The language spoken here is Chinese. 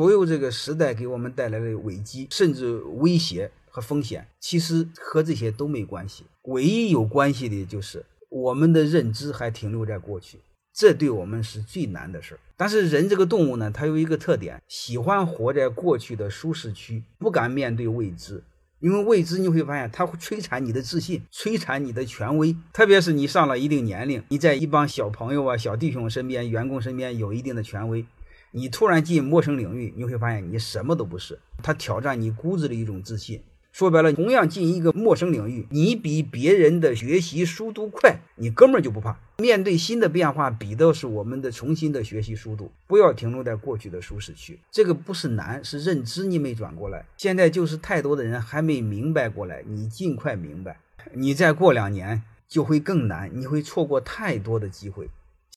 所有这个时代给我们带来的危机，甚至威胁和风险，其实和这些都没关系。唯一有关系的就是我们的认知还停留在过去，这对我们是最难的事儿。但是人这个动物呢，它有一个特点，喜欢活在过去的舒适区，不敢面对未知。因为未知，你会发现它会摧残你的自信，摧残你的权威。特别是你上了一定年龄，你在一帮小朋友啊、小弟兄身边、员工身边有一定的权威，你突然进陌生领域，你会发现你什么都不是。它挑战你骨子的一种自信。说白了，同样进一个陌生领域，你比别人的学习速度快，你哥们儿就不怕。面对新的变化，比的是我们的重新的学习速度。不要停留在过去的舒适区，这个不是难，是认知你没转过来。现在就是太多的人还没明白过来，你尽快明白，你再过两年就会更难，你会错过太多的机会。